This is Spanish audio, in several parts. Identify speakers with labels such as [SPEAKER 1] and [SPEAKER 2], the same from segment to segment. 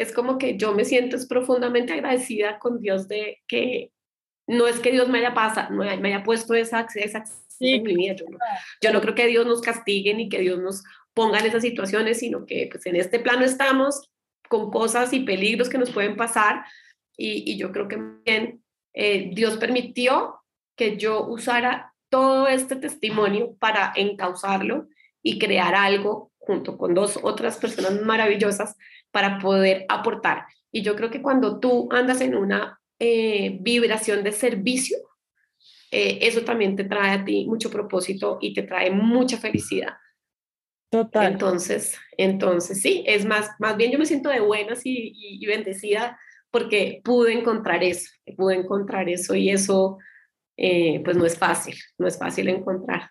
[SPEAKER 1] es como que yo me siento es profundamente agradecida con Dios de que no es que Dios me haya pasado, me haya puesto esa, esa en mi vida. Yo no, yo no creo que Dios nos castigue ni que Dios nos ponga en esas situaciones, sino que pues en este plano estamos con cosas y peligros que nos pueden pasar y, y yo creo que bien eh, Dios permitió que yo usara todo este testimonio para encauzarlo y crear algo junto con dos otras personas maravillosas para poder aportar. Y yo creo que cuando tú andas en una eh, vibración de servicio, eh, eso también te trae a ti mucho propósito y te trae mucha felicidad. Total. Entonces, entonces sí, es más, más bien yo me siento de buenas y, y bendecida porque pude encontrar eso, pude encontrar eso y eso eh, pues no es fácil, no es fácil encontrar.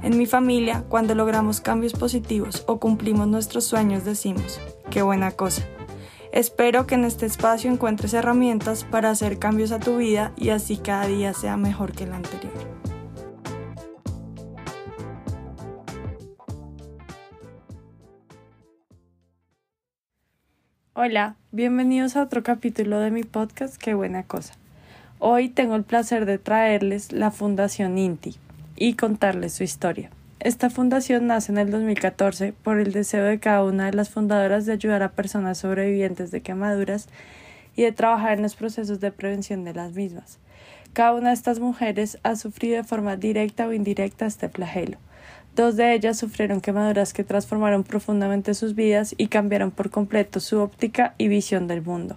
[SPEAKER 2] En mi familia, cuando logramos cambios positivos o cumplimos nuestros sueños, decimos, qué buena cosa. Espero que en este espacio encuentres herramientas para hacer cambios a tu vida y así cada día sea mejor que el anterior. Hola, bienvenidos a otro capítulo de mi podcast Qué buena cosa. Hoy tengo el placer de traerles la Fundación INTI y contarles su historia. Esta fundación nace en el 2014 por el deseo de cada una de las fundadoras de ayudar a personas sobrevivientes de quemaduras y de trabajar en los procesos de prevención de las mismas. Cada una de estas mujeres ha sufrido de forma directa o indirecta este flagelo. Dos de ellas sufrieron quemaduras que transformaron profundamente sus vidas y cambiaron por completo su óptica y visión del mundo.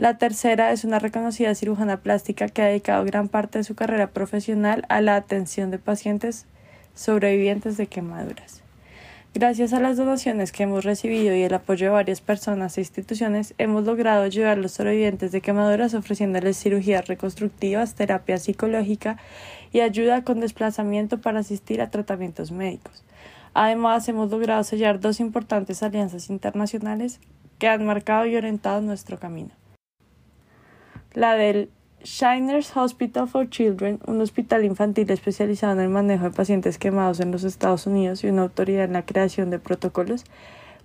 [SPEAKER 2] La tercera es una reconocida cirujana plástica que ha dedicado gran parte de su carrera profesional a la atención de pacientes sobrevivientes de quemaduras. Gracias a las donaciones que hemos recibido y el apoyo de varias personas e instituciones, hemos logrado ayudar a los sobrevivientes de quemaduras ofreciéndoles cirugías reconstructivas, terapia psicológica y ayuda con desplazamiento para asistir a tratamientos médicos. Además, hemos logrado sellar dos importantes alianzas internacionales que han marcado y orientado nuestro camino. La del Shiners Hospital for Children, un hospital infantil especializado en el manejo de pacientes quemados en los Estados Unidos y una autoridad en la creación de protocolos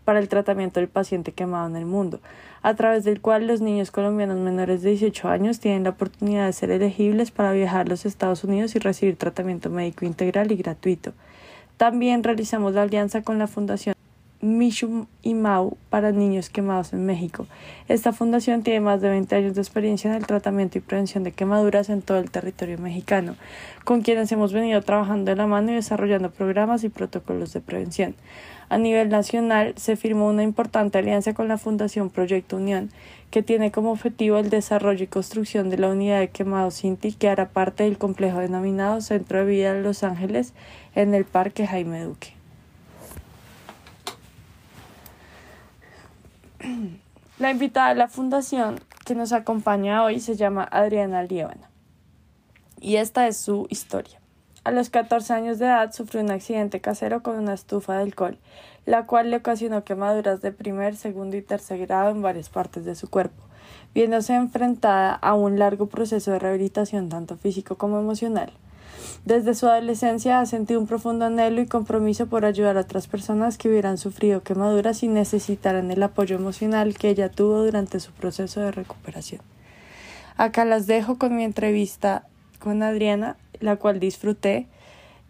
[SPEAKER 2] para el tratamiento del paciente quemado en el mundo, a través del cual los niños colombianos menores de 18 años tienen la oportunidad de ser elegibles para viajar a los Estados Unidos y recibir tratamiento médico integral y gratuito. También realizamos la alianza con la Fundación Mishum y Mau para niños quemados en México. Esta fundación tiene más de 20 años de experiencia en el tratamiento y prevención de quemaduras en todo el territorio mexicano, con quienes hemos venido trabajando de la mano y desarrollando programas y protocolos de prevención. A nivel nacional se firmó una importante alianza con la Fundación Proyecto Unión, que tiene como objetivo el desarrollo y construcción de la unidad de quemados Cinti, que hará parte del complejo denominado Centro de Vida de Los Ángeles en el Parque Jaime Duque. La invitada de la fundación que nos acompaña hoy se llama Adriana Liébana y esta es su historia. A los 14 años de edad sufrió un accidente casero con una estufa de alcohol, la cual le ocasionó quemaduras de primer, segundo y tercer grado en varias partes de su cuerpo, viéndose enfrentada a un largo proceso de rehabilitación tanto físico como emocional. Desde su adolescencia ha sentido un profundo anhelo y compromiso por ayudar a otras personas que hubieran sufrido quemaduras y necesitaran el apoyo emocional que ella tuvo durante su proceso de recuperación. Acá las dejo con mi entrevista con Adriana la cual disfruté.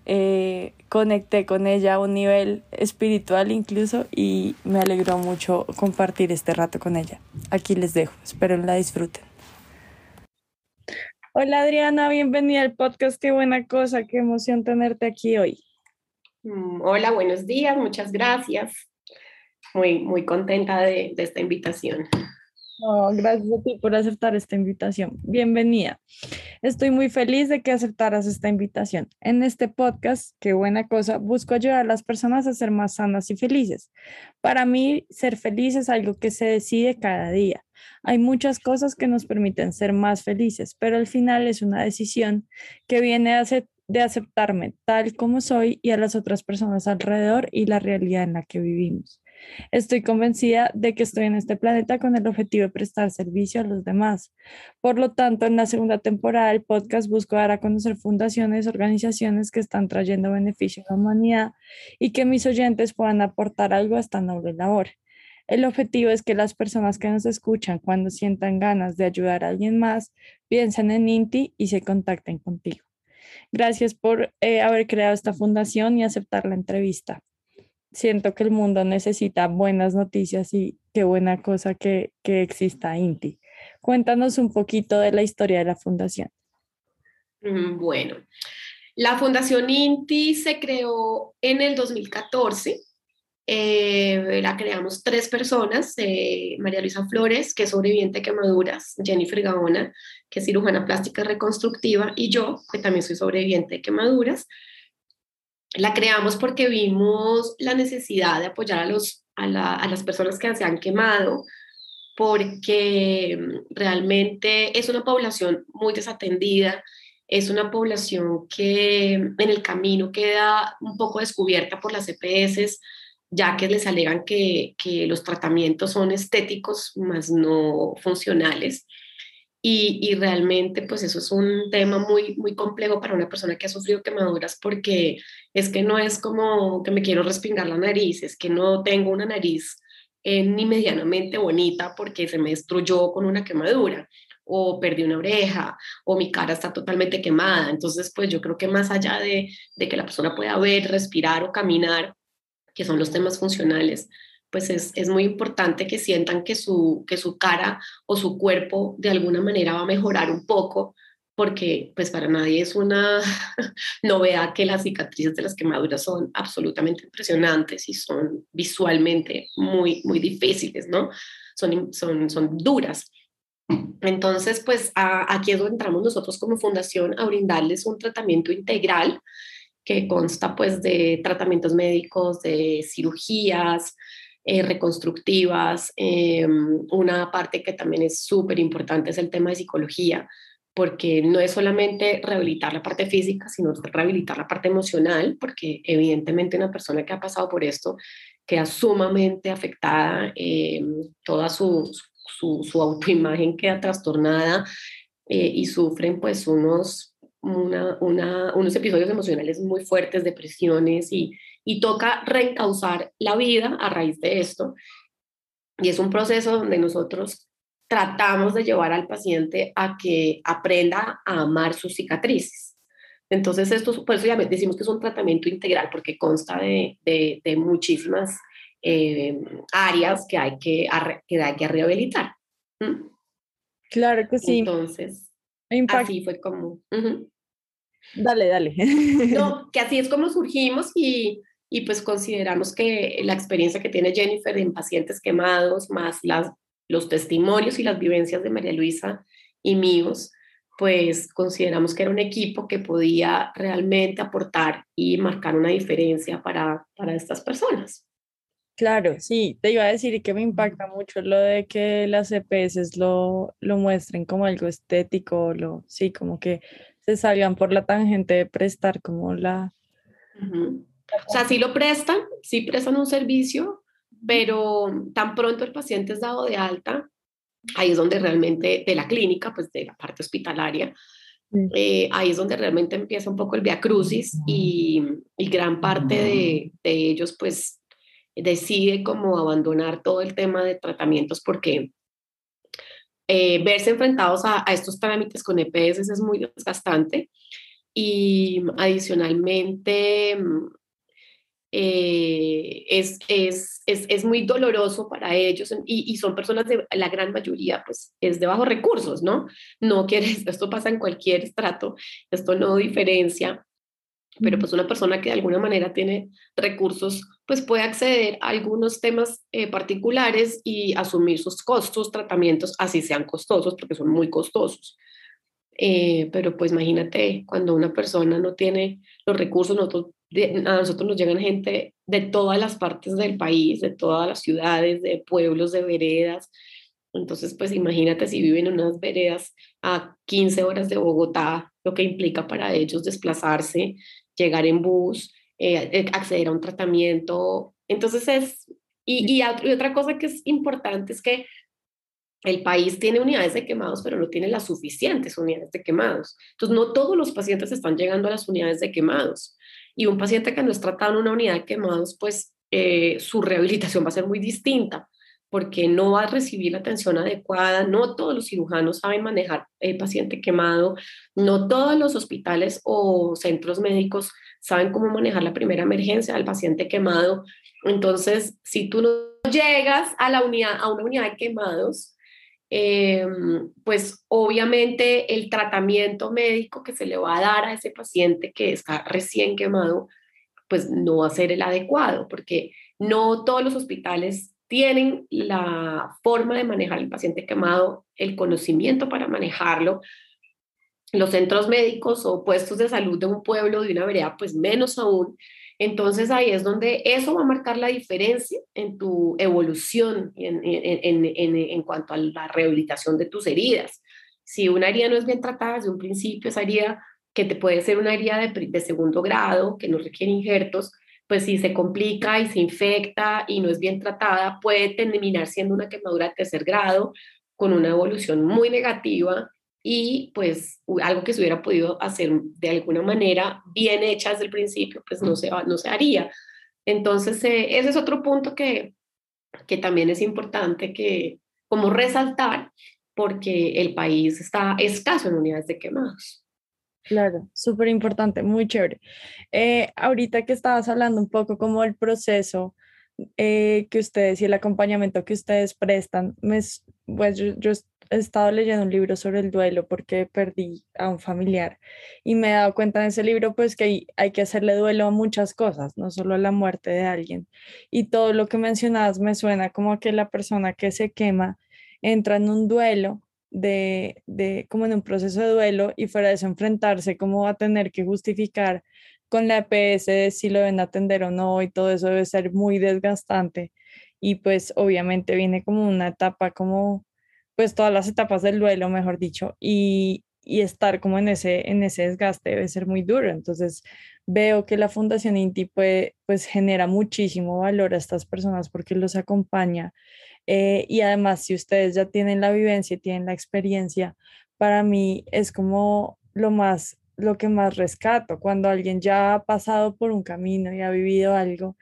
[SPEAKER 2] Eh, conecté con ella a un nivel espiritual incluso y me alegró mucho compartir este rato con ella. Aquí les dejo, espero la disfruten. Hola Adriana, bienvenida al podcast, qué buena cosa, qué emoción tenerte aquí hoy.
[SPEAKER 1] Mm, hola, buenos días, muchas gracias. Muy, muy contenta de, de esta invitación.
[SPEAKER 2] gracias a ti por aceptar esta invitación. Bienvenida. Estoy muy feliz de que aceptaras esta invitación. En este podcast, qué buena cosa, busco ayudar a las personas a ser más sanas y felices. Para mí, ser feliz es algo que se decide cada día. Hay muchas cosas que nos permiten ser más felices, pero al final es una decisión que viene de aceptarme tal como soy y a las otras personas alrededor y la realidad en la que vivimos. Estoy convencida de que estoy en este planeta con el objetivo de prestar servicio a los demás. Por lo tanto, en la segunda temporada del podcast busco dar a conocer fundaciones, organizaciones que están trayendo beneficio a la humanidad y que mis oyentes puedan aportar algo a esta noble labor. El objetivo es que las personas que nos escuchan cuando sientan ganas de ayudar a alguien más piensen en Inti y se contacten contigo. Gracias por eh, haber creado esta fundación y aceptar la entrevista siento que el mundo necesita buenas noticias y qué buena cosa que, que exista INTI. Cuéntanos un poquito de la historia de la fundación.
[SPEAKER 1] Mm, bueno, la fundación INTI se creó en el 2014. Eh, la creamos tres personas, eh, María Luisa Flores, que es sobreviviente de quemaduras, Jennifer Gaona, que es cirujana plástica reconstructiva, y yo, que también soy sobreviviente de quemaduras. La creamos porque vimos la necesidad de apoyar a, los, a, las personas que se han quemado, porque realmente es una población muy desatendida, es una población que en el camino queda un poco descubierta por las EPS, ya que les alegan que, que los tratamientos son estéticos, más no funcionales. Y, realmente pues eso es un tema muy, muy complejo para una persona que ha sufrido quemaduras porque es que no es como que me quiero respingar la nariz, es que no tengo una nariz eh, ni medianamente bonita porque se me destruyó con una quemadura o perdí una oreja o mi cara está totalmente quemada. Entonces pues yo creo que más allá de, de que la persona pueda ver, respirar o caminar, que son los temas funcionales, pues es, muy importante que sientan que su, que su cara o su cuerpo de alguna manera va a mejorar un poco, porque pues para nadie es una novedad que las cicatrices de las quemaduras son absolutamente impresionantes y son visualmente muy, muy difíciles, ¿no? Son, son, son duras. Entonces, pues aquí es donde entramos nosotros como fundación a brindarles un tratamiento integral que consta pues de tratamientos médicos, de cirugías, eh, reconstructivas. Eh, una parte que también es súper importante es el tema de psicología, porque no es solamente rehabilitar la parte física, sino rehabilitar la parte emocional, porque evidentemente una persona que ha pasado por esto queda sumamente afectada, eh, toda su, su, autoimagen queda trastornada y sufren pues unos, una, una, unos episodios emocionales muy fuertes, depresiones y, y toca reencauzar la vida a raíz de esto. Y es un proceso donde nosotros tratamos de llevar al paciente a que aprenda a amar sus cicatrices. Entonces, esto, por eso ya decimos que es un tratamiento integral, porque consta de, de, muchísimas eh, áreas que hay que, que hay que rehabilitar.
[SPEAKER 2] Claro que sí.
[SPEAKER 1] Entonces, así fue como...
[SPEAKER 2] Dale, dale.
[SPEAKER 1] no, que así es como surgimos y y pues consideramos que la experiencia que tiene Jennifer en pacientes quemados, más las, los testimonios y las vivencias de María Luisa y míos, pues consideramos que era un equipo que podía realmente aportar y marcar una diferencia para, para estas personas.
[SPEAKER 2] Claro, sí, te iba a decir que me impacta mucho lo de que las EPS lo, lo muestren como algo estético, lo, sí, como que se salgan por la tangente de prestar como la,
[SPEAKER 1] o sea, sí lo prestan, sí prestan un servicio, pero tan pronto el paciente es dado de alta, ahí es donde realmente, de la clínica, pues de la parte hospitalaria, eh, ahí es donde realmente empieza un poco el via crucis y, y gran parte de, de, ellos pues decide como abandonar todo el tema de tratamientos porque eh, verse enfrentados a, a, estos trámites con EPS es muy desgastante y adicionalmente eh, es, es, es, es, muy doloroso para ellos y, y, son personas de la gran mayoría, pues es de bajos recursos, ¿no? No quieres, esto pasa en cualquier estrato, esto no diferencia. Pero pues una persona que de alguna manera tiene recursos, pues puede acceder a algunos temas eh, particulares y asumir sus costos, tratamientos, así sean costosos, porque son muy costosos. Eh, pero pues imagínate cuando una persona no tiene los recursos, nosotros, a nosotros nos llegan gente de todas las partes del país, de todas las ciudades, de pueblos, de veredas. Entonces, pues imagínate si viven en unas veredas a 15 horas de Bogotá, lo que implica para ellos desplazarse, llegar en bus, eh, eh, acceder a un tratamiento. Entonces es, y, otra cosa que es importante es que el país tiene unidades de quemados, pero no tiene las suficientes unidades de quemados. Entonces, no todos los pacientes están llegando a las unidades de quemados. Y un paciente que no es tratado en una unidad de quemados, pues eh, su rehabilitación va a ser muy distinta porque no va a recibir la atención adecuada, no todos los cirujanos saben manejar el paciente quemado, no todos los hospitales o centros médicos saben cómo manejar la primera emergencia del paciente quemado. Entonces, si tú no llegas a, la unidad, a una unidad de quemados, em, pues obviamente el tratamiento médico que se le va a dar a ese paciente que está recién quemado, pues no va a ser el adecuado, porque no todos los hospitales tienen la forma de manejar el paciente quemado, el conocimiento para manejarlo. Los centros médicos o puestos de salud de un pueblo, de una vereda, pues menos aún. Entonces ahí es donde eso va a marcar la diferencia en tu evolución en, en, en, en, cuanto a la rehabilitación de tus heridas. Si una herida no es bien tratada desde un principio, esa herida que te puede ser una herida de, de segundo grado, que no requiere injertos, pues si se complica y se infecta y no es bien tratada, puede terminar siendo una quemadura de tercer grado con una evolución muy negativa y pues algo que se hubiera podido hacer de alguna manera bien hecha desde el principio, pues no se, no se haría. Entonces, eh, ese es otro punto que, que también es importante que como resaltar porque el país está escaso en unidades de quemados.
[SPEAKER 2] Claro, súper importante, muy chévere. Eh, ahorita que estabas hablando un poco como el proceso eh, que ustedes y el acompañamiento que ustedes prestan, me, pues yo, he estado leyendo un libro sobre el duelo porque perdí a un familiar y me he dado cuenta en ese libro pues que hay, hay que hacerle duelo a muchas cosas, no solo a la muerte de alguien. Y todo lo que mencionabas me suena como que la persona que se quema entra en un duelo de, de, como en un proceso de duelo y fuera de eso enfrentarse como a tener que justificar con la EPS si lo deben atender o no y todo eso debe ser muy desgastante. Y pues obviamente viene como una etapa como pues todas las etapas del duelo mejor dicho y, y estar como en ese, en ese desgaste debe ser muy duro. Entonces veo que la Fundación INTI pues genera muchísimo valor a estas personas porque los acompaña eh, y además, si ustedes ya tienen la vivencia y tienen la experiencia, para mí es como lo más, lo que más rescato. Cuando alguien ya ha pasado por un camino y ha vivido algo,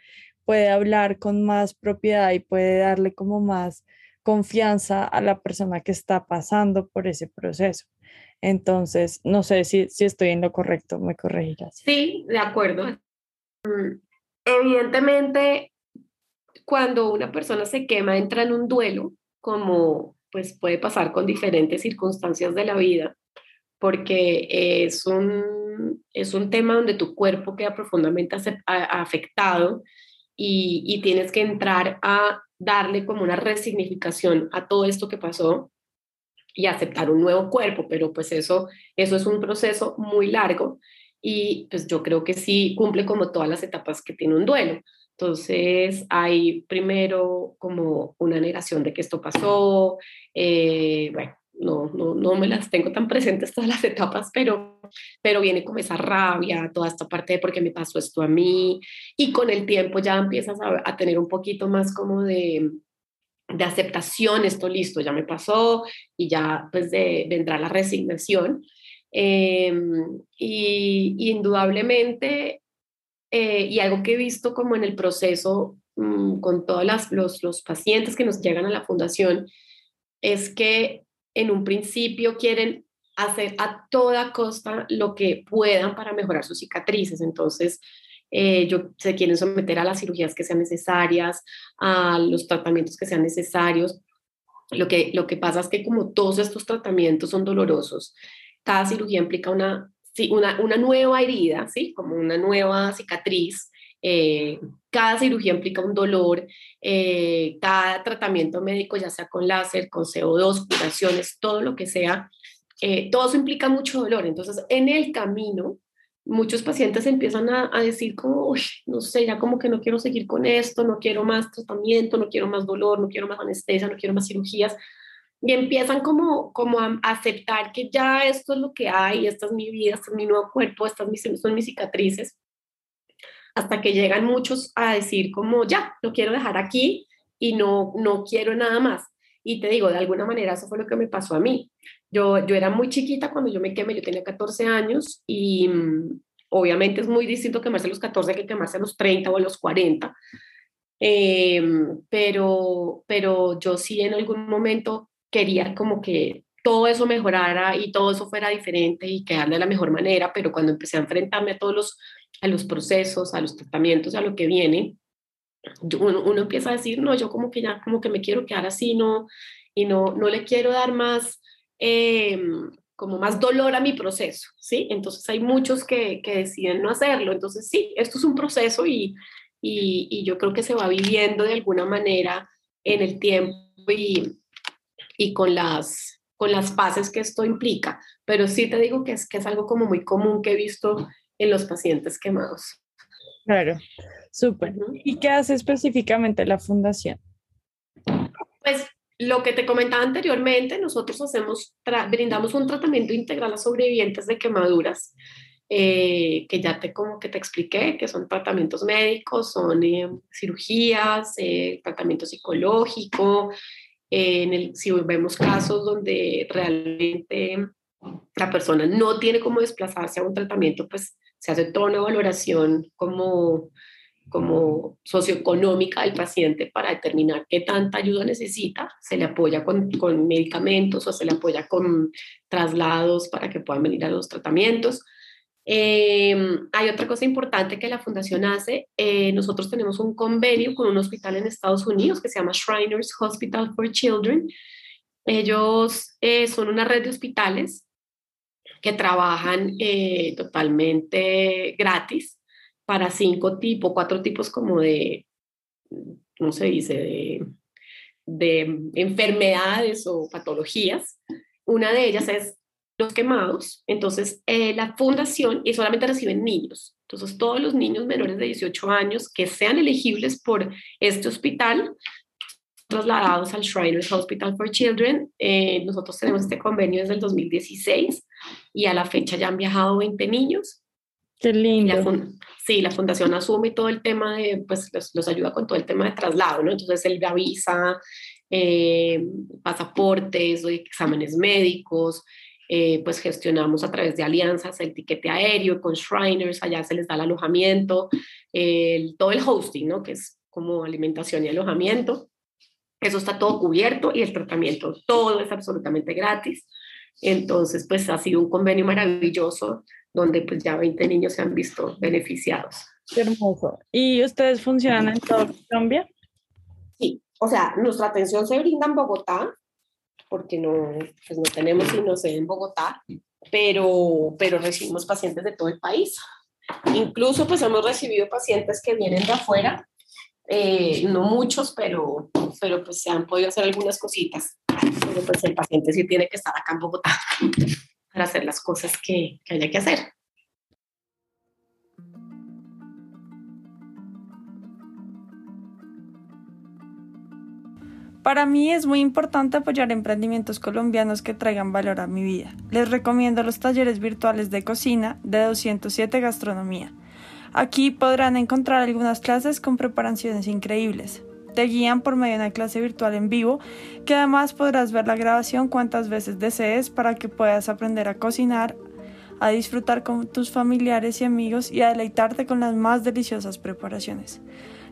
[SPEAKER 2] puede hablar con más propiedad y puede darle como más confianza a la persona que está pasando por ese proceso. Entonces, no sé si, si estoy en lo correcto, me corregirás.
[SPEAKER 1] Sí, de acuerdo. Mm, evidentemente, cuando una persona se quema, entra en un duelo, como pues puede pasar con diferentes circunstancias de la vida, porque es un, es un tema donde tu cuerpo queda profundamente afectado y, y tienes que entrar a darle como una resignificación a todo esto que pasó y aceptar un nuevo cuerpo, pero pues eso, eso es un proceso muy largo y pues yo creo que sí cumple como todas las etapas que tiene un duelo. Entonces hay primero como una negación de que esto pasó, eh, bueno, no, no, no, me las tengo tan presentes todas las etapas, pero, pero viene como esa rabia, toda esta parte de por qué me pasó esto a mí, y con el tiempo ya empiezas a, a tener un poquito más como de, de aceptación, esto listo, ya me pasó, y ya pues de, vendrá la resignación. Em, y, y indudablemente eh, y algo que he visto como en el proceso mm, con todos los, los pacientes que nos llegan a la fundación es que en un principio quieren hacer a toda costa lo que puedan para mejorar sus cicatrices. Entonces, eh, yo, se quieren someter a las cirugías que sean necesarias, a los tratamientos que sean necesarios. Lo que, lo que pasa es que como todos estos tratamientos son dolorosos, cada cirugía implica una sí, una, una nueva herida, ¿sí? como una nueva cicatriz. Eh, cada cirugía implica un dolor, eh, cada tratamiento médico, ya sea con láser, con CO2, curaciones, todo lo que sea, eh, todo eso implica mucho dolor. Entonces, en el camino, muchos pacientes empiezan a, decir como, no sé, ya como que no quiero seguir con esto, no quiero más tratamiento, no quiero más dolor, no quiero más anestesia, no quiero más cirugías. Y empiezan como, como a aceptar que ya esto es lo que hay, esta es mi vida, este es mi nuevo cuerpo, estas son mis cicatrices. Hasta que llegan muchos a decir como, ya, lo quiero dejar aquí y no, no quiero nada más. Y te digo, de alguna manera eso fue lo que me pasó a mí. Yo, yo era muy chiquita cuando yo me quemé, yo tenía 14 años y mm, obviamente es muy distinto quemarse a los 14 que quemarse a los 30 o a los 40. Em, pero, pero yo sí en algún momento quería como que todo eso mejorara y todo eso fuera diferente y quedar de la mejor manera, pero cuando empecé a enfrentarme a todos los, a los procesos, a los tratamientos, a lo que viene, uno, empieza a decir, no, yo como que ya, como que me quiero quedar así, no, y no, no le quiero dar más, em, como más dolor a mi proceso, ¿sí? Entonces hay muchos que, que, deciden no hacerlo, entonces sí, esto es un proceso y, y, y, yo creo que se va viviendo de alguna manera en el tiempo y, y con las, con las fases que esto implica, pero sí te digo que es, que es algo como muy común que he visto en los pacientes quemados.
[SPEAKER 2] Claro. Súper. ¿Y qué hace específicamente la fundación?
[SPEAKER 1] Pues lo que te comentaba anteriormente, nosotros hacemos, brindamos un tratamiento integral a sobrevivientes de quemaduras, eh, que ya te como que te expliqué, que son tratamientos médicos, son eh, cirugías, eh, tratamiento psicológico, en el, si vemos casos donde realmente la persona no tiene cómo desplazarse a un tratamiento, pues se hace toda una valoración como como socioeconómica del paciente para determinar qué tanta ayuda necesita. Se le apoya con, con, medicamentos o se le apoya con traslados para que puedan venir a los tratamientos. Eh, hay otra cosa importante que la fundación hace. Eh, nosotros tenemos un convenio con un hospital en Estados Unidos que se llama Shriners Hospital for Children. Ellos eh, son una red de hospitales que trabajan totalmente gratis para cinco tipos, cuatro tipos como de, ¿cómo se dice?, de, de enfermedades o patologías. Una de ellas es los quemados. Entonces, eh, la fundación, y solamente reciben niños. Entonces, todos los niños menores de 18 años que sean elegibles por este hospital, trasladados al Shriners Hospital for Children. Eh, nosotros tenemos este convenio desde el 2016 y a la fecha ya han viajado 20 niños.
[SPEAKER 2] Qué lindo.
[SPEAKER 1] sí, la fundación asume todo el tema de, pues los, ayuda con todo el tema de traslado, ¿no? Entonces él avisa eh, pasaportes, exámenes médicos, eh, pues gestionamos a través de alianzas el tiquete aéreo con Shriners, allá se les da el alojamiento, todo el hosting, ¿no? Que es como alimentación y alojamiento. Eso está todo cubierto y el tratamiento, todo es absolutamente gratis. Entonces, pues ha sido un convenio maravilloso donde pues ya 20 niños se han visto beneficiados.
[SPEAKER 2] Qué hermoso. ¿Y ustedes funcionan en toda Colombia?
[SPEAKER 1] Sí, o sea, nuestra atención se brinda en Bogotá, porque no, pues no tenemos sino sede en Bogotá, pero, pero recibimos pacientes de todo el país. Incluso pues hemos recibido pacientes que vienen de afuera, eh, no muchos, pero, pero pues se han podido hacer algunas cositas. Pero pues el paciente sí tiene que estar acá en Bogotá para hacer las cosas que, que haya que hacer.
[SPEAKER 2] Para mí es muy importante apoyar emprendimientos colombianos que traigan valor a mi vida. Les recomiendo los talleres virtuales de cocina de 207 Gastronomía. Aquí podrán encontrar algunas clases con preparaciones increíbles. Te guían por medio de una clase virtual en vivo, que además podrás ver la grabación cuantas veces desees para que puedas aprender a cocinar, a disfrutar con tus familiares y amigos y a deleitarte con las más deliciosas preparaciones.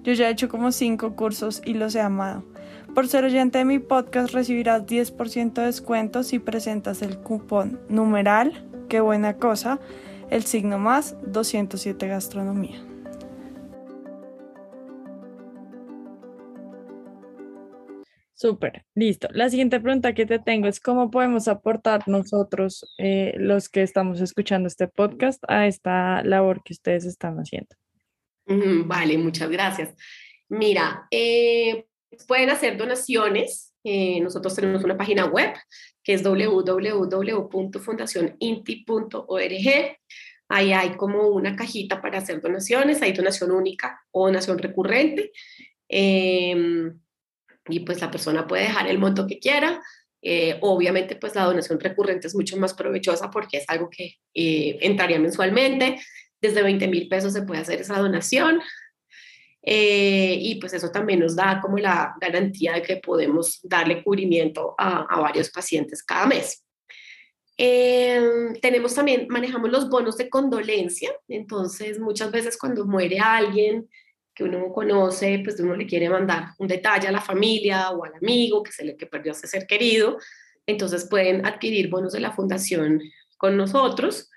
[SPEAKER 2] Yo ya he hecho como 5 cursos y los he amado. Por ser oyente de mi podcast recibirás 10% de descuento si presentas el cupón numeral, qué buena cosa, el signo más 207 gastronomía. Súper, listo. La siguiente pregunta que te tengo es cómo podemos aportar nosotros, eh, los que estamos escuchando este podcast, a esta labor que ustedes están haciendo.
[SPEAKER 1] Vale, muchas gracias. Mira, eh, pueden hacer donaciones. Eh, nosotros tenemos una página web que es www.fundacioninti.org. Ahí hay como una cajita para hacer donaciones, hay donación única o donación recurrente. Em, y pues la persona puede dejar el monto que quiera. Eh, obviamente pues la donación recurrente es mucho más provechosa porque es algo que eh, entraría mensualmente. Desde 20 mil pesos se puede hacer esa donación. Eh, y pues eso también nos da como la garantía de que podemos darle cubrimiento a, varios pacientes cada mes. Em, tenemos también, manejamos los bonos de condolencia, entonces muchas veces cuando muere alguien que uno conoce, pues uno le quiere mandar un detalle a la familia o al amigo que se le que perdió a ese ser querido, entonces pueden adquirir bonos de la fundación con nosotros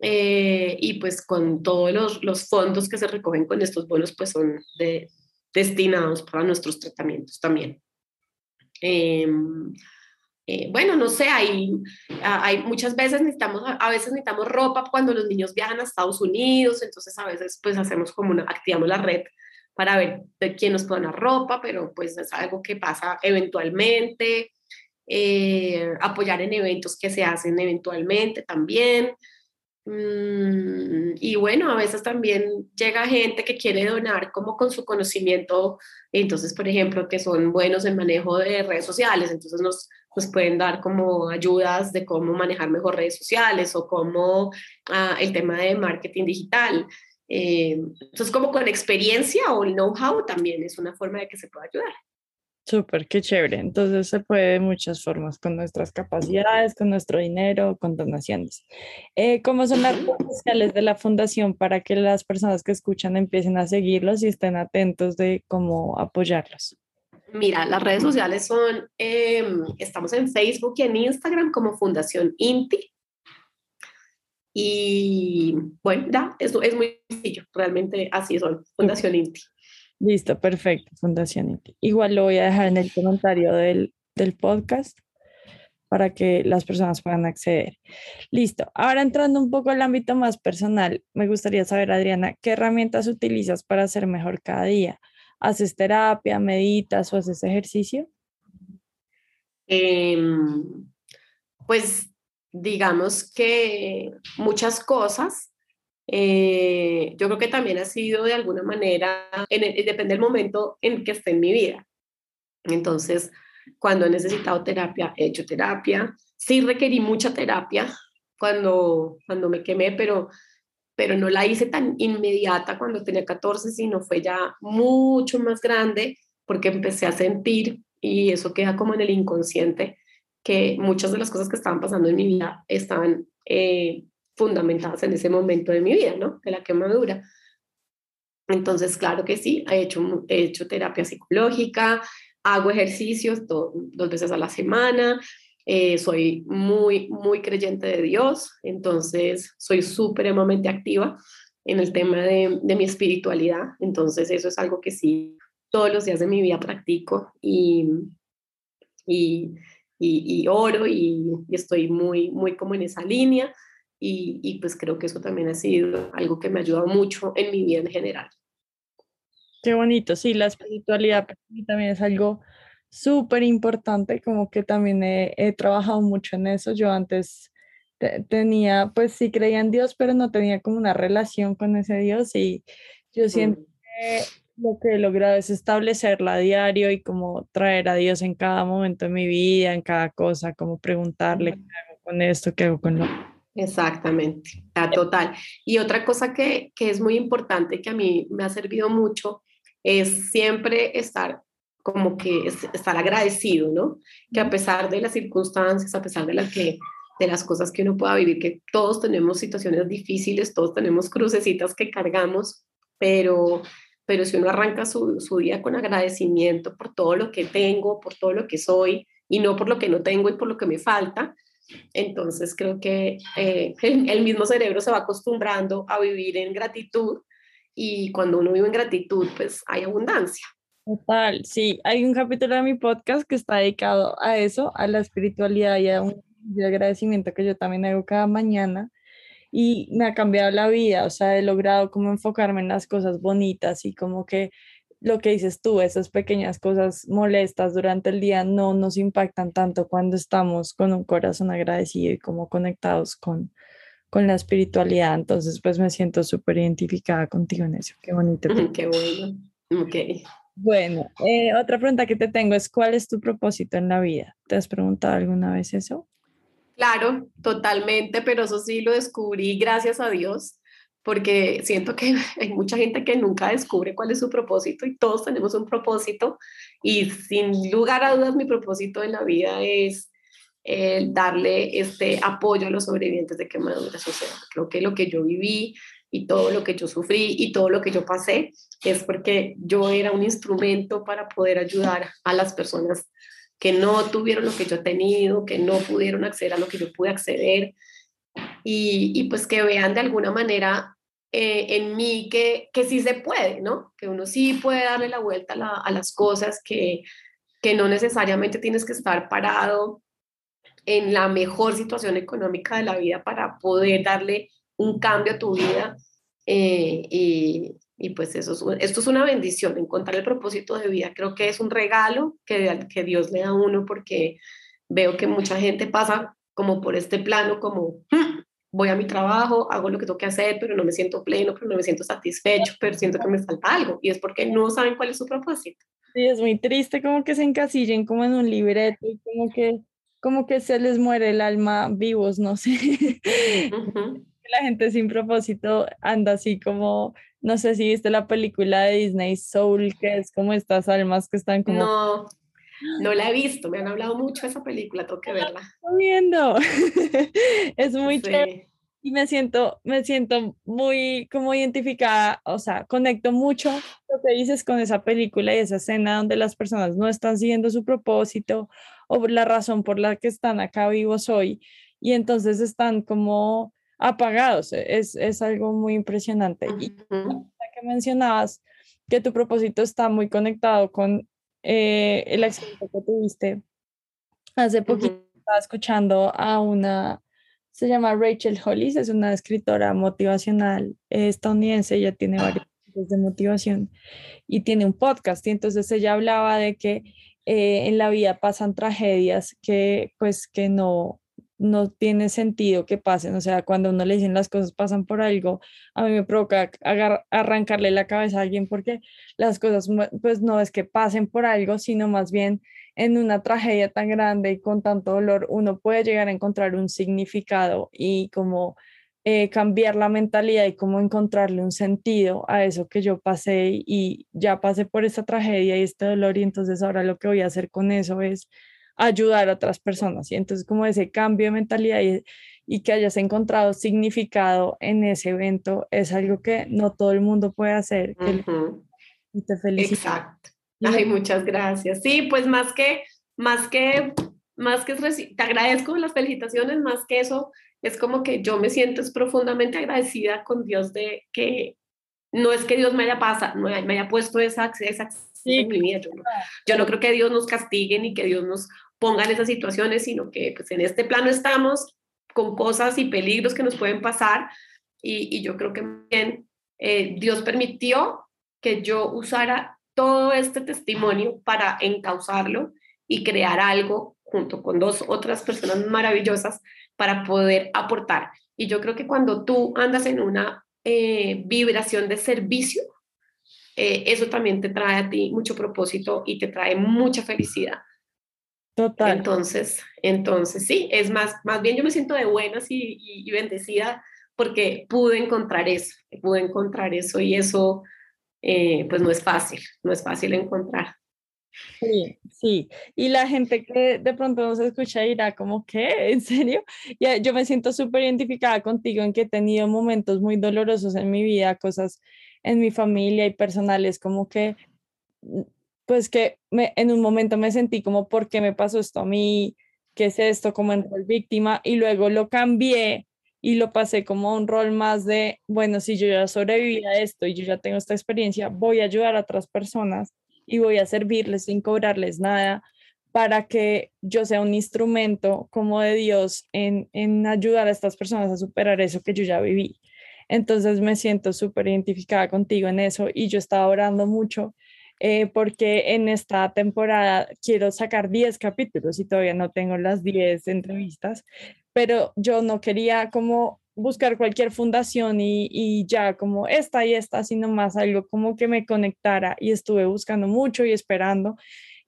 [SPEAKER 1] eh, y pues con todos los, los, fondos que se recogen con estos bonos pues son de, destinados para nuestros tratamientos también. Eh, eh, bueno, no sé, hay, hay muchas veces necesitamos, a veces necesitamos ropa cuando los niños viajan a Estados Unidos, entonces a veces pues hacemos como una, activamos la red para ver de quién nos puede dar ropa, pero pues es algo que pasa eventualmente, eh, apoyar en eventos que se hacen eventualmente también. Mm, y bueno, a veces también llega gente que quiere donar como con su conocimiento, entonces, por ejemplo, que son buenos en manejo de redes sociales, entonces nos, pueden dar como ayudas de cómo manejar mejor redes sociales o cómo ah, el tema de marketing digital. Eh, entonces, como con experiencia o know-how también es una forma de que se pueda ayudar.
[SPEAKER 2] Súper, qué chévere. Entonces se puede de muchas formas, con nuestras capacidades, con nuestro dinero, con donaciones. Eh, ¿Cómo son las redes sociales de la fundación para que las personas que escuchan empiecen a seguirlos y estén atentos de cómo apoyarlos?
[SPEAKER 1] Mira, las redes sociales son, em, estamos en Facebook y en Instagram como Fundación INTI. Y bueno, ya, eso es muy sencillo, realmente así son, Fundación INTI.
[SPEAKER 2] Listo, perfecto, Fundación. Igual lo voy a dejar en el comentario del, del podcast para que las personas puedan acceder. Listo. Ahora entrando un poco al ámbito más personal, me gustaría saber, Adriana, ¿qué herramientas utilizas para ser mejor cada día? ¿Haces terapia, meditas o haces ejercicio?
[SPEAKER 1] Em, pues digamos que muchas cosas. Eh, yo creo que también ha sido de alguna manera, en depende del momento en que esté en mi vida. Entonces, cuando he necesitado terapia, he hecho terapia. Sí requerí mucha terapia cuando, cuando me quemé, pero pero no la hice tan inmediata cuando tenía 14, sino fue ya mucho más grande porque empecé a sentir, y eso queda como en el inconsciente, que muchas de las cosas que estaban pasando en mi vida estaban eh, fundamentadas en ese momento de mi vida, ¿no? De la quemadura. Entonces, claro que sí, he hecho, he hecho terapia psicológica, hago ejercicios dos veces a la semana, eh, soy muy, muy creyente de Dios, entonces soy supremamente activa en el tema de, de, mi espiritualidad, entonces eso es algo que sí todos los días de mi vida practico y, y, y, oro y, estoy muy, muy como en esa línea y, y pues creo que eso también ha sido algo que me ha ayudado mucho en mi vida en general.
[SPEAKER 2] Qué bonito, sí, la espiritualidad también es algo súper importante, como que también he, trabajado mucho en eso. Yo antes tenía, pues sí creía en Dios, pero no tenía como una relación con ese Dios y yo siento que lo que he logrado es establecerla a diario y como traer a Dios en cada momento de mi vida, en cada cosa, como preguntarle qué hago con esto, qué hago con lo
[SPEAKER 1] Exactamente, total. Y otra cosa que, que es muy importante, que a mí me ha servido mucho, es siempre estar como que estar agradecido, ¿no? Que a pesar de las circunstancias, a pesar de las, que, de las cosas que uno pueda vivir, que todos tenemos situaciones difíciles, todos tenemos crucecitas que cargamos, pero, pero si uno arranca su, su día con agradecimiento por todo lo que tengo, por todo lo que soy, y no por lo que no tengo y por lo que me falta, entonces creo que eh, el mismo cerebro se va acostumbrando a vivir en gratitud y cuando uno vive en gratitud, pues hay abundancia.
[SPEAKER 2] Total, sí, hay un capítulo de mi podcast que está dedicado a eso, a la espiritualidad y a un agradecimiento que yo también hago cada mañana y me ha cambiado la vida, o sea, he logrado como enfocarme en las cosas bonitas y como que lo que dices tú, esas pequeñas cosas molestas durante el día no nos impactan tanto cuando estamos con un corazón agradecido y como conectados con, con la espiritualidad. Entonces, pues me siento súper identificada contigo en eso. Qué bonito.
[SPEAKER 1] Qué bueno. Ok.
[SPEAKER 2] Bueno, eh, otra pregunta que te tengo es, ¿cuál es tu propósito en la vida? ¿Te has preguntado alguna vez eso?
[SPEAKER 1] Claro, totalmente, pero eso sí lo descubrí gracias a Dios, porque siento que hay mucha gente que nunca descubre cuál es su propósito y todos tenemos un propósito y sin lugar a dudas mi propósito en la vida es el darle este apoyo a los sobrevivientes de quemaduras. O sea, creo que lo que yo viví y todo lo que yo sufrí y todo lo que yo pasé es porque yo era un instrumento para poder ayudar a las personas que no tuvieron lo que yo he tenido, que no pudieron acceder a lo que yo pude acceder y, y pues que vean de alguna manera eh, en mí que, que sí se puede, ¿no? Que uno sí puede darle la vuelta a, las cosas, que, que no necesariamente tienes que estar parado en la mejor situación económica de la vida para poder darle un cambio a tu vida. Eh, y, y pues eso esto es una bendición, encontrar el propósito de vida. Creo que es un regalo que, que Dios le da a uno porque veo que mucha gente pasa como por este plano, como hmm, voy a mi trabajo, hago lo que tengo que hacer, pero no me siento pleno, pero no me siento satisfecho, pero siento que me falta algo. Y es porque no saben cuál es su propósito.
[SPEAKER 2] Sí, es muy triste como que se encasillen como en un libreto y como que, como que se les muere el alma vivos, no sé. La gente sin propósito anda así como no sé si viste la película de Disney Soul, que es como estas almas que están como...
[SPEAKER 1] No, no la he visto, me han hablado mucho de esa película, tengo que verla.
[SPEAKER 2] Estoy viendo. es muy chévere. Y me siento, me siento muy como identificada, o sea, conecto mucho lo que dices con esa película y esa escena donde las personas no están siguiendo su propósito o la razón por la que están acá vivos hoy. Y entonces están como apagados. Es, es algo muy impresionante. Y que mencionabas que tu propósito está muy conectado con eh, el accidente que tuviste. Hace poquito estaba escuchando a una, se llama Rachel Hollis, es una escritora motivacional estadounidense, ella tiene varios tipos de motivación y tiene un podcast y entonces ella hablaba de que eh, en la vida pasan tragedias que pues que no, no tiene sentido que pasen. O sea, cuando uno le dicen las cosas pasan por algo, a mí me provoca arrancarle la cabeza a alguien porque las cosas, pues no es que pasen por algo, sino más bien en una tragedia tan grande y con tanto dolor, uno puede llegar a encontrar un significado y como eh, cambiar la mentalidad y como encontrarle un sentido a eso que yo pasé y ya pasé por esta tragedia y este dolor y entonces ahora lo que voy a hacer con eso es ayudar a otras personas. Y entonces como ese cambio de mentalidad y, y, que hayas encontrado significado en ese evento es algo que no todo el mundo puede hacer.
[SPEAKER 1] Y te felicito. Exacto. Ay, muchas gracias. Sí, pues más que, más que, más que, te agradezco las felicitaciones, más que eso, es como que yo me siento profundamente agradecida con Dios de que no es que Dios me haya pasado, me haya puesto esa, esa en mi vida. Yo no, yo no creo que Dios nos castigue ni que Dios nos pongan esas situaciones, sino que pues en este plano estamos con cosas y peligros que nos pueden pasar y, yo creo que bien eh, Dios permitió que yo usara todo este testimonio para encauzarlo y crear algo junto con dos otras personas maravillosas para poder aportar. Y yo creo que cuando tú andas en una eh, vibración de servicio, eh, eso también te trae a ti mucho propósito y te trae mucha felicidad.
[SPEAKER 2] Total.
[SPEAKER 1] Entonces, entonces sí, es más, más bien yo me siento de buenas y, bendecida porque pude encontrar eso, pude encontrar eso y eso eh, pues no es fácil, no es fácil encontrar.
[SPEAKER 2] Sí, sí. Y la gente que de pronto nos escucha dirá como, ¿qué? ¿En serio? Ya, yo me siento súper identificada contigo en que he tenido momentos muy dolorosos en mi vida, cosas en mi familia y personales, como que pues que me, en un momento me sentí como, ¿por qué me pasó esto a mí? ¿Qué es esto? Como en rol víctima y luego lo cambié y lo pasé como un rol más de, bueno, si yo ya sobreviví a esto y yo ya tengo esta experiencia, voy a ayudar a otras personas y voy a servirles sin cobrarles nada para que yo sea un instrumento como de Dios en, en ayudar a estas personas a superar eso que yo ya viví. Entonces me siento súper identificada contigo en eso y yo estaba orando mucho eh, porque en esta temporada quiero sacar 10 capítulos y todavía no tengo las 10 entrevistas, pero yo no quería como buscar cualquier fundación y, y, ya como esta y esta, sino más algo como que me conectara y estuve buscando mucho y esperando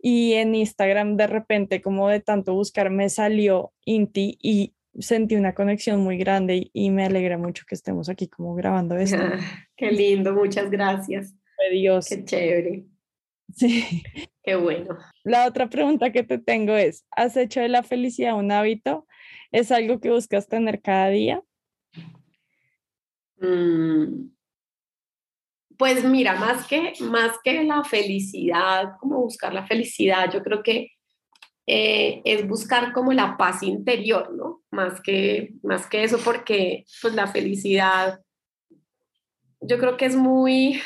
[SPEAKER 2] y en Instagram de repente como de tanto buscar me salió Inti y sentí una conexión muy grande y, me alegra mucho que estemos aquí como grabando esto.
[SPEAKER 1] qué lindo, muchas gracias.
[SPEAKER 2] Dios.
[SPEAKER 1] Qué chévere.
[SPEAKER 2] Sí.
[SPEAKER 1] Qué bueno.
[SPEAKER 2] La otra pregunta que te tengo es, ¿has hecho de la felicidad un hábito? ¿Es algo que buscas tener cada día?
[SPEAKER 1] Mm, pues mira, más que, más que la felicidad, como buscar la felicidad, yo creo que eh, es buscar como la paz interior, ¿no? Más que, más que eso, porque pues la felicidad, yo creo que es muy,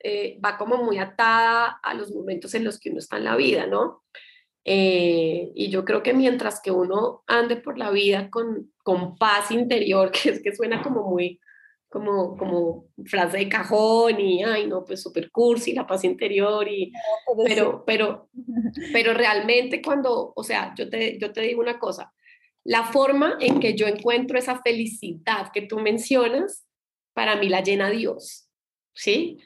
[SPEAKER 1] eh, va como muy atada a los momentos en los que uno está en la vida, ¿no? Eh, y yo creo que mientras que uno ande por la vida con, con paz interior, que es que suena como muy, como, como frase de cajón y, ay, no, pues super cursi, la paz interior, y, pero, pero, pero realmente cuando, o sea, yo te, yo te digo una cosa, la forma en que yo encuentro esa felicidad que tú mencionas, para mí la llena Dios, ¿sí?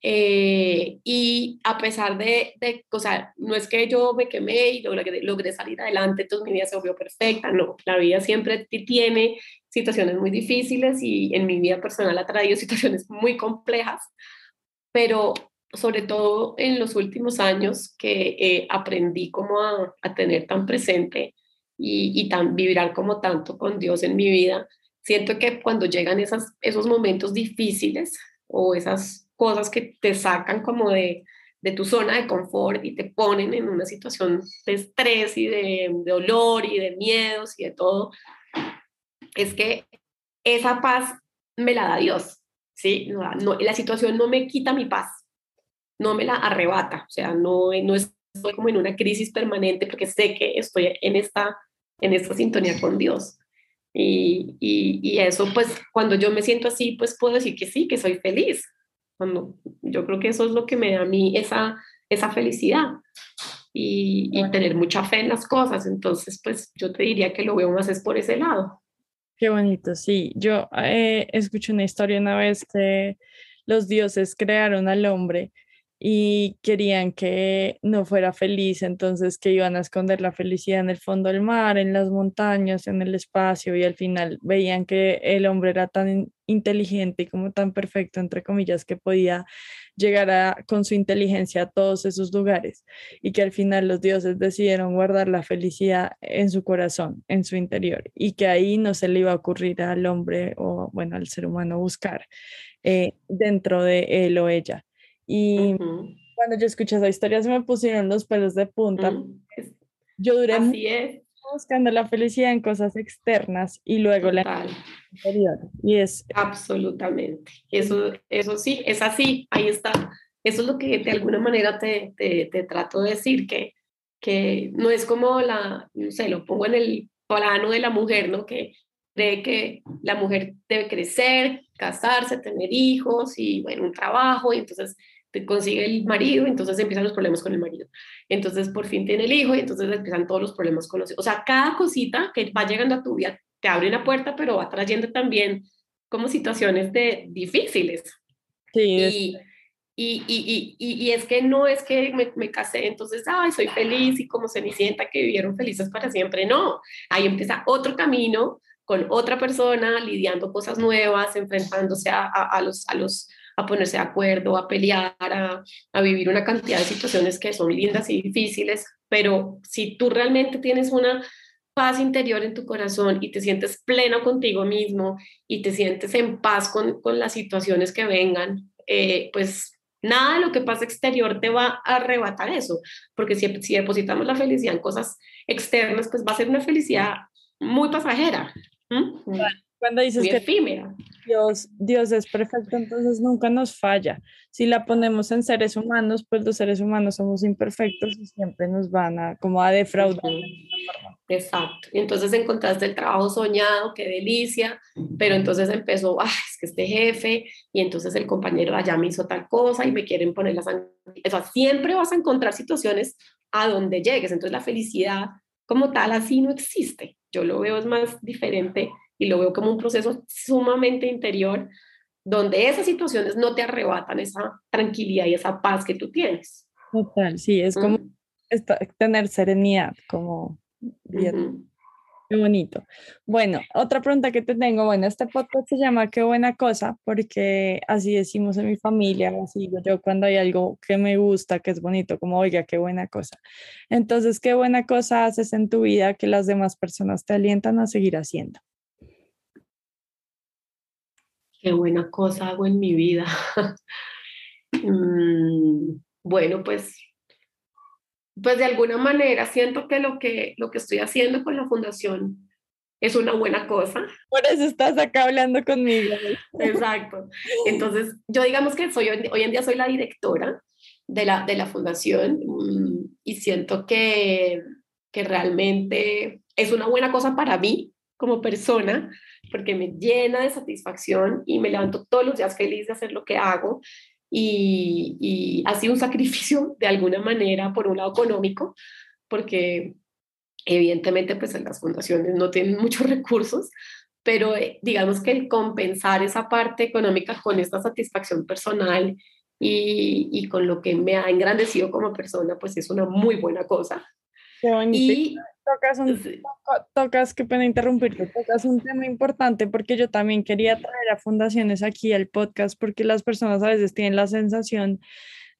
[SPEAKER 1] Eh, y a pesar de, de, o sea, no es que yo me quemé y logré, logré salir adelante, entonces mi vida se volvió perfecta, no, la vida siempre tiene situaciones muy difíciles y en mi vida personal ha traído situaciones muy complejas, pero sobre todo en los últimos años que eh, aprendí como a, tener tan presente y, y tan vibrar como tanto con Dios en mi vida, siento que cuando llegan esas, esos momentos difíciles o esas cosas que te sacan como de, de tu zona de confort y te ponen en una situación de estrés y de, dolor y de miedos y de todo, es que esa paz me la da Dios, ¿sí? No, la situación no me quita mi paz, no me la arrebata, o sea, no, no estoy como en una crisis permanente porque sé que estoy en esta, en esta sintonía con Dios. Y, y, y eso, pues, cuando yo me siento así, pues puedo decir que sí, que soy feliz, cuando yo creo que eso es lo que me da a mí esa, esa felicidad y, y, tener mucha fe en las cosas. Entonces, pues yo te diría que lo veo más es por ese lado.
[SPEAKER 2] Qué bonito, sí. Yo eh, escuché una historia una vez que los dioses crearon al hombre y querían que no fuera feliz, entonces que iban a esconder la felicidad en el fondo del mar, en las montañas, en el espacio y al final veían que el hombre era tan inteligente y como tan perfecto, entre comillas, que podía llegar a, con su inteligencia a todos esos lugares y que al final los dioses decidieron guardar la felicidad en su corazón, en su interior y que ahí no se le iba a ocurrir al hombre o bueno, al ser humano buscar eh, dentro de él o ella. Y cuando yo escuché esa historia se me pusieron los pelos de punta. Yo duré
[SPEAKER 1] Así
[SPEAKER 2] buscando la felicidad en cosas externas y luego la interior. Y es
[SPEAKER 1] absolutamente. Eso, eso sí, es así, ahí está. Eso es lo que de alguna manera te, te, te trato de decir, que, que no es como la, no sé, lo pongo en el plano de la mujer, ¿no? Que cree que la mujer debe crecer, casarse, tener hijos y, bueno, un trabajo, y entonces te consigue el marido, entonces empiezan los problemas con el marido. Entonces por fin tiene el hijo y entonces empiezan todos los problemas con los hijos. O sea, cada cosita que va llegando a tu vida te abre una puerta, pero va trayendo también como situaciones de difíciles.
[SPEAKER 2] Sí.
[SPEAKER 1] Y, y, y, y, es que no es que me, me, casé, entonces, ay, soy feliz y como se me sienta que vivieron felices para siempre. No, ahí empieza otro camino con otra persona, lidiando cosas nuevas, enfrentándose a, a, a los, a los a ponerse de acuerdo, a pelear, a, a, vivir una cantidad de situaciones que son lindas y difíciles, pero si tú realmente tienes una paz interior en tu corazón y te sientes pleno contigo mismo y te sientes en paz con, con las situaciones que vengan, eh, pues nada de lo que pasa exterior te va a arrebatar eso, porque si, si depositamos la felicidad en cosas externas, pues va a ser una felicidad muy pasajera.
[SPEAKER 2] Cuando dices que
[SPEAKER 1] efímera.
[SPEAKER 2] Dios, Dios es perfecto, entonces nunca nos falla. Si la ponemos en seres humanos, pues los seres humanos somos imperfectos y siempre nos van a como a defraudar.
[SPEAKER 1] Exacto. Y entonces encontraste el trabajo soñado, qué delicia, pero entonces empezó, ah, es que este jefe, y entonces el compañero allá me hizo tal cosa y me quieren poner la sangre. O sea, siempre vas a encontrar situaciones a donde llegues. Entonces la felicidad como tal así no existe. Yo lo veo es más diferente y lo veo como un proceso sumamente interior donde esas situaciones no te arrebatan esa tranquilidad y esa paz que tú tienes.
[SPEAKER 2] Total, sí, es como tener serenidad, como bien. Qué bonito. Bueno, otra pregunta que te tengo, bueno, este podcast se llama Qué buena cosa, porque así decimos en mi familia, así yo cuando hay algo que me gusta, que es bonito, como, oiga, qué buena cosa. Entonces, ¿qué buena cosa haces en tu vida que las demás personas te alientan a seguir haciendo?
[SPEAKER 1] Qué buena cosa hago en mi vida. Mm, bueno, pues, pues de alguna manera siento que lo, que lo que estoy haciendo con la fundación es una buena cosa.
[SPEAKER 2] Por eso estás acá hablando conmigo.
[SPEAKER 1] Exacto. Entonces, yo digamos que soy, hoy en día soy la directora de la, de la fundación mm, y siento que, que realmente es una buena cosa para mí como persona, porque me llena de satisfacción y me levanto todos los días feliz de hacer lo que hago. Y, y ha sido un sacrificio de alguna manera, por un lado económico, porque evidentemente pues en las fundaciones no tienen muchos recursos, pero eh, digamos que el compensar esa parte económica con esta satisfacción personal y, y, con lo que me ha engrandecido como persona, pues es una muy buena cosa.
[SPEAKER 2] Qué y tocas, un, tocas, qué pena interrumpirte, tocas un tema importante porque yo también quería traer a fundaciones aquí al podcast porque las personas a veces tienen la sensación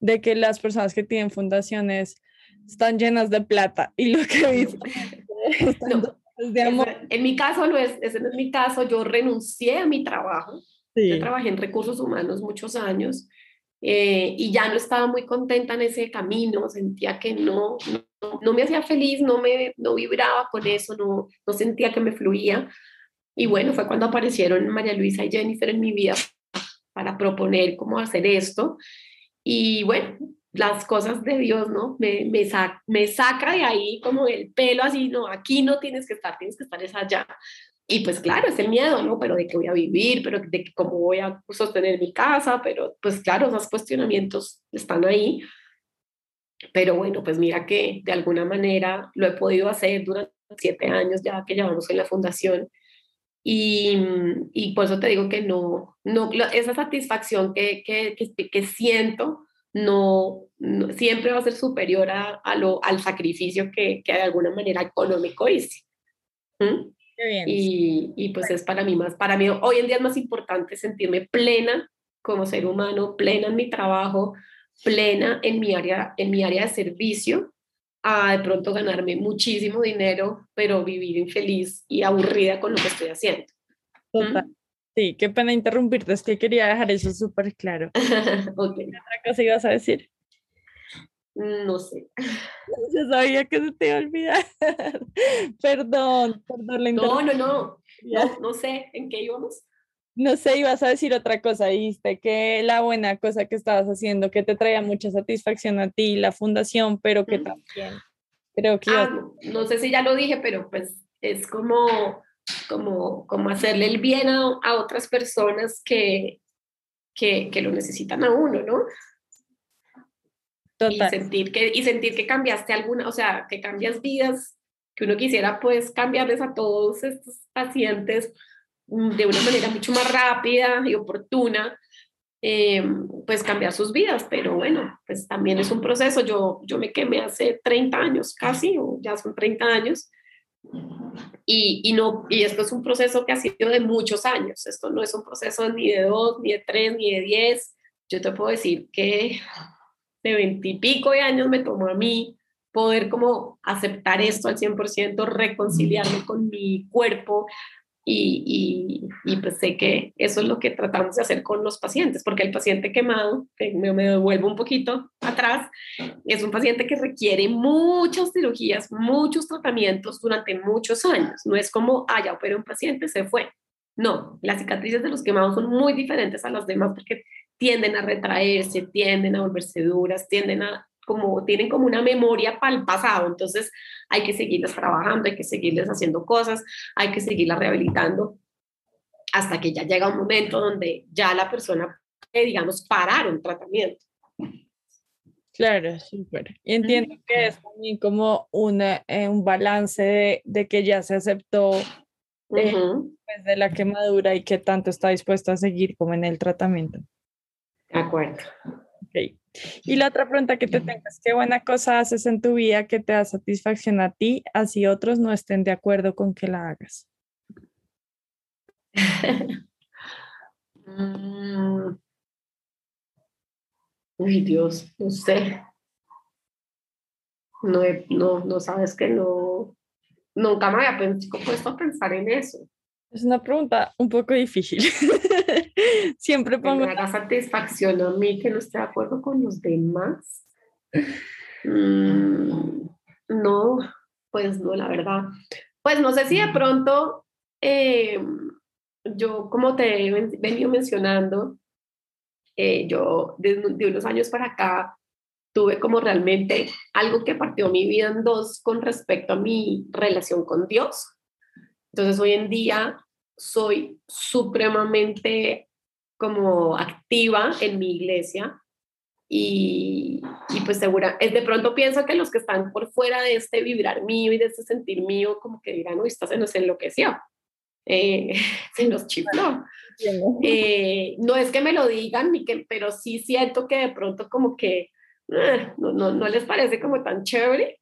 [SPEAKER 2] de que las personas que tienen fundaciones están llenas de plata y lo que
[SPEAKER 1] de amor. En mi caso no es, ese no es mi caso, yo renuncié a mi trabajo, yo trabajé en recursos humanos muchos años eh, y ya no estaba muy contenta en ese camino, sentía que no, no, no, me hacía feliz, no, me, no vibraba con eso, no, no sentía que me fluía. Y bueno, fue cuando aparecieron María Luisa y Jennifer en mi vida para proponer cómo hacer esto. Y bueno, las cosas de Dios, ¿no? Me, me, me saca de ahí como el pelo así, no, aquí no tienes que estar, tienes que estar es allá. Y pues claro, es el miedo, ¿no? Pero de qué voy a vivir, pero de cómo voy a sostener mi casa, pero pues claro, esos cuestionamientos están ahí. Pero bueno, pues mira que de alguna manera lo he podido hacer durante siete años ya que llevamos en la fundación. Y, y por eso te digo que no, no esa satisfacción que, que, que, siento no, siempre va a ser superior a, a lo, al sacrificio que, que de alguna manera económico hice. ¿Mm? Y, y, pues es para mí más, para mí hoy en día es más importante sentirme plena como ser humano, plena en mi trabajo, plena en mi área, en mi área de servicio, a de pronto ganarme muchísimo dinero, pero vivir infeliz y aburrida con lo que estoy haciendo.
[SPEAKER 2] Total. Sí, qué pena interrumpirte, es que quería dejar eso súper claro.
[SPEAKER 1] okay.
[SPEAKER 2] ¿Qué otra cosa ibas a decir?
[SPEAKER 1] No sé.
[SPEAKER 2] Yo sabía que se te iba a olvidar. perdón, perdón la
[SPEAKER 1] No, no, no, no, no sé en qué íbamos.
[SPEAKER 2] No sé, ibas a decir otra cosa, dijiste que la buena cosa que estabas haciendo, que te traía mucha satisfacción a ti, la fundación, pero que también creo que...
[SPEAKER 1] Ah, no, sé si ya lo dije, pero pues es como, como, como hacerle el bien a, a otras personas que, que, que, lo necesitan a uno, ¿no? Y sentir, que, y sentir que cambiaste alguna, o sea, que cambias vidas, que uno quisiera pues cambiarles a todos estos pacientes de una manera mucho más rápida y oportuna, eh, pues cambiar sus vidas, pero bueno, pues también es un proceso. Yo, yo me quemé hace 30 años casi, o ya son 30 años, y, y, no, y esto es un proceso que ha sido de muchos años, esto no es un proceso ni de dos, ni de tres, ni de diez. Yo te puedo decir que de veintipico de años me tomó a mí poder como aceptar esto al 100%, reconciliarme con mi cuerpo y, y, y, pues sé que eso es lo que tratamos de hacer con los pacientes, porque el paciente quemado, que me, me devuelvo un poquito atrás, es un paciente que requiere muchas cirugías, muchos tratamientos durante muchos años. No es como, ah, ya operé un paciente, se fue. No, las cicatrices de los quemados son muy diferentes a las demás porque tienden a retraerse, tienden a volverse duras, tienden a como tienen como una memoria para el pasado, entonces hay que seguirlas trabajando, hay que seguirles haciendo cosas, hay que seguirlas rehabilitando hasta que ya llega un momento donde ya la persona, digamos, parar un tratamiento.
[SPEAKER 2] Claro, súper. Y entiendo que es también como una, eh, un balance de, que ya se aceptó eh, pues, de la quemadura y que tanto está dispuesto a seguir como en el tratamiento.
[SPEAKER 1] De acuerdo.
[SPEAKER 2] Okay. Y la otra pregunta que te tengo es, ¿qué buena cosa haces en tu vida que te da satisfacción a ti, así otros no estén de acuerdo con que la hagas?
[SPEAKER 1] Mm. Ay, Dios, no sé. No, no, no sabes que no, nunca me había puesto a pensar en eso.
[SPEAKER 2] Es una pregunta un poco difícil. Siempre pongo...
[SPEAKER 1] Me da satisfacción a mí que no esté de acuerdo con los demás. Mm, no, pues no, la verdad. Pues no sé si de pronto eh, yo, como te he venido mencionando, eh, yo desde de unos años para acá tuve como realmente algo que partió mi vida en dos con respecto a mi relación con Dios. Entonces hoy en día soy supremamente como activa en mi iglesia y, y, pues segura, es de pronto pienso que los que están por fuera de este vibrar mío y de este sentir mío como que dirán, uy, esta se nos enloqueció, eh, se nos chifló. Eh, no es que me lo digan, ni que, pero sí siento que de pronto como que eh, no, no, no les parece como tan chévere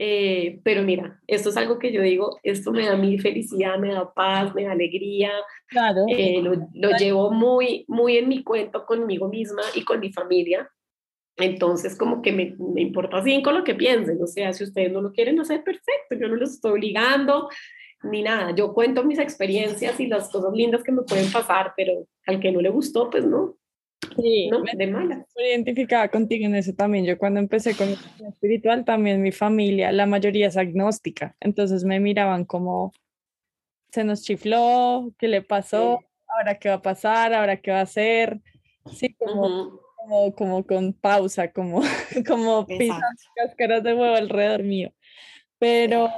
[SPEAKER 1] eh, pero mira, esto es algo que yo digo, esto me da mi felicidad, me da paz, me da alegría. Claro. Eh, lo, lo, llevo muy, muy en mi cuento conmigo misma y con mi familia. Entonces, como que me, me importa con lo que piensen. O sea, si ustedes no lo quieren hacer, perfecto. Yo no los estoy obligando ni nada. Yo cuento mis experiencias y las cosas lindas que me pueden pasar, pero al que no le gustó, pues no.
[SPEAKER 2] Sí, ¿no? de mala. Estoy identificada contigo en eso también. Yo cuando empecé con el espiritual, también mi familia, la mayoría es agnóstica, entonces me miraban como, se nos chifló, ¿qué le pasó? ¿Ahora qué va a pasar? ¿Ahora qué va a hacer? Sí, como, como, como, con pausa, como, como pisando cáscaras de huevo alrededor mío. Pero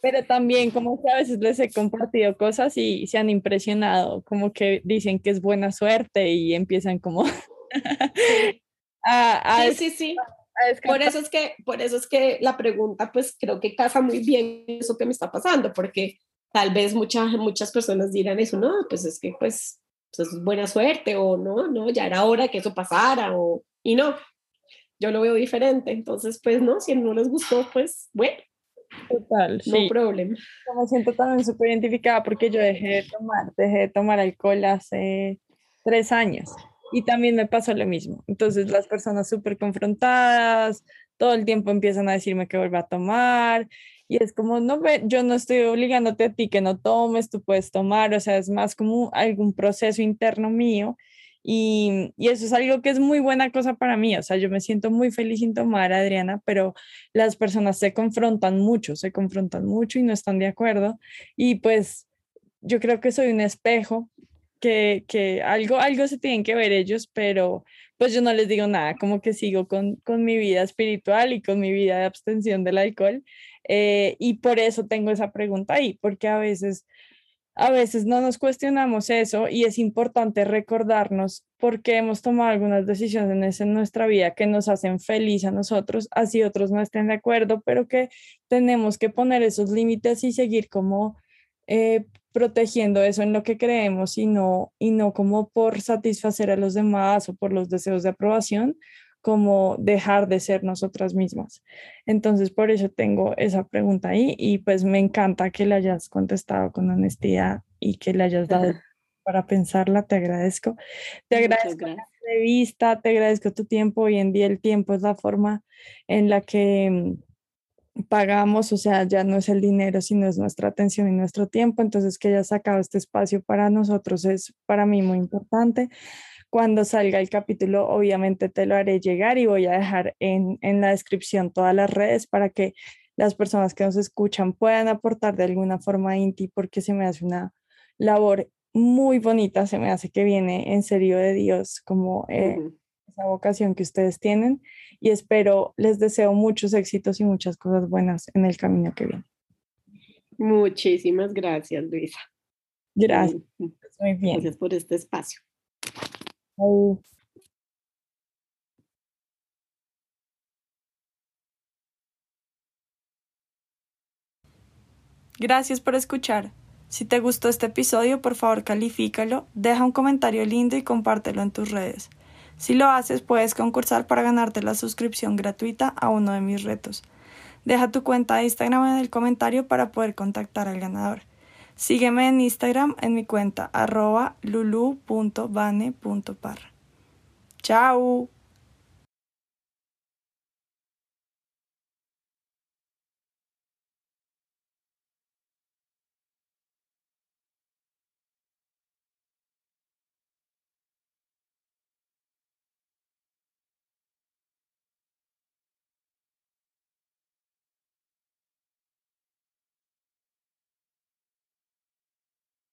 [SPEAKER 2] pero también como que a veces les he compartido cosas y se han impresionado, como que dicen que es buena suerte y empiezan como
[SPEAKER 1] a, sí, sí, sí. por eso es que por eso es que la pregunta pues creo que casa muy bien eso que me está pasando, porque tal vez muchas muchas personas dirán eso, no, pues es que pues, pues, es buena suerte o no, no, ya era hora que eso pasara o y no. Yo lo veo diferente, entonces pues no, si no les gustó, pues bueno,
[SPEAKER 2] Total, no
[SPEAKER 1] problema.
[SPEAKER 2] Me siento también súper identificada porque yo dejé de tomar, dejé de tomar alcohol hace tres años y también me pasó lo mismo. Entonces las personas súper confrontadas, todo el tiempo empiezan a decirme que vuelva a tomar y es como, no, yo no estoy obligándote a ti que no tomes, tú puedes tomar, o sea, es más como algún proceso interno mío y, eso es algo que es muy buena cosa para mí. O sea, yo me siento muy feliz sin tomar, Adriana, pero las personas se confrontan mucho, se confrontan mucho y no están de acuerdo. Y pues yo creo que soy un espejo, que, que algo, algo se tienen que ver ellos, pero pues yo no les digo nada, como que sigo con, con mi vida espiritual y con mi vida de abstención del alcohol. Eh, y por eso tengo esa pregunta ahí, porque a veces a veces no nos cuestionamos eso y es importante recordarnos por qué hemos tomado algunas decisiones en nuestra vida que nos hacen feliz a nosotros, así otros no estén de acuerdo, pero que tenemos que poner esos límites y seguir como eh, protegiendo eso en lo que creemos y no, y no como por satisfacer a los demás o por los deseos de aprobación, como dejar de ser nosotras mismas. Entonces, por eso tengo esa pregunta ahí y pues me encanta que le hayas contestado con honestidad y que le hayas dado para pensarla, te agradezco. Te agradezco la entrevista, te agradezco tu tiempo. Hoy en día el tiempo es la forma en la que mm, pagamos, o sea, ya no es el dinero, sino es nuestra atención y nuestro tiempo. Entonces, que hayas sacado este espacio para nosotros es para mí muy importante. Cuando salga el capítulo, obviamente te lo haré llegar y voy a dejar en, en la descripción todas las redes para que las personas que nos escuchan puedan aportar de alguna forma a Inti porque se me hace una labor muy bonita, se me hace que viene en serio de Dios, como eh, esa vocación que ustedes tienen y espero, les deseo muchos éxitos y muchas cosas buenas en el camino que viene.
[SPEAKER 1] Muchísimas gracias, Luisa.
[SPEAKER 2] Gracias. Muy bien.
[SPEAKER 1] Gracias por este espacio.
[SPEAKER 2] Gracias por escuchar. Si te gustó este episodio, por favor califícalo, deja un comentario lindo y compártelo en tus redes. Si lo haces, puedes concursar para ganarte la suscripción gratuita a uno de mis retos. Deja tu cuenta de Instagram en el comentario para poder contactar al ganador. Sígueme en Instagram en mi cuenta arroba lulu.bane.parra. ¡Chao!